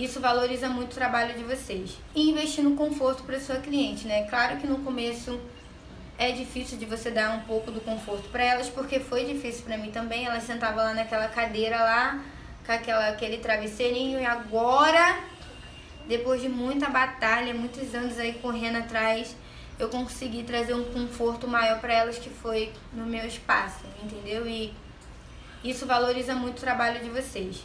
Isso valoriza muito o trabalho de vocês. E investir no conforto para sua cliente, né? Claro que no começo é difícil de você dar um pouco do conforto para elas, porque foi difícil para mim também. Ela sentava lá naquela cadeira lá, com aquela, aquele travesseirinho, e agora, depois de muita batalha, muitos anos aí correndo atrás, eu consegui trazer um conforto maior para elas, que foi no meu espaço, entendeu? E isso valoriza muito o trabalho de vocês.